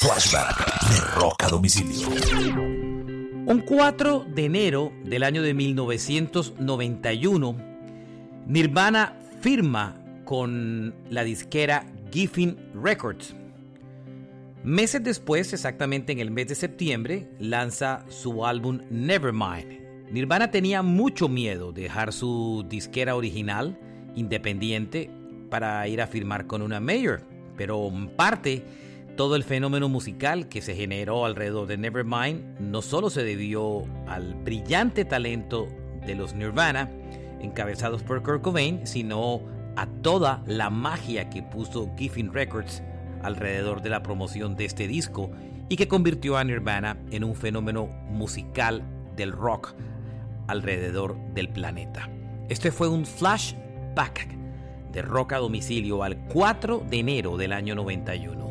Flashback Domicilio. Un 4 de enero del año de 1991, Nirvana firma con la disquera Giffin Records. Meses después, exactamente en el mes de septiembre, lanza su álbum Nevermind. Nirvana tenía mucho miedo de dejar su disquera original, independiente, para ir a firmar con una mayor, pero parte todo el fenómeno musical que se generó alrededor de Nevermind no solo se debió al brillante talento de los Nirvana, encabezados por Kurt Cobain, sino a toda la magia que puso Giffin Records alrededor de la promoción de este disco y que convirtió a Nirvana en un fenómeno musical del rock alrededor del planeta. Este fue un flashback de rock a domicilio al 4 de enero del año 91.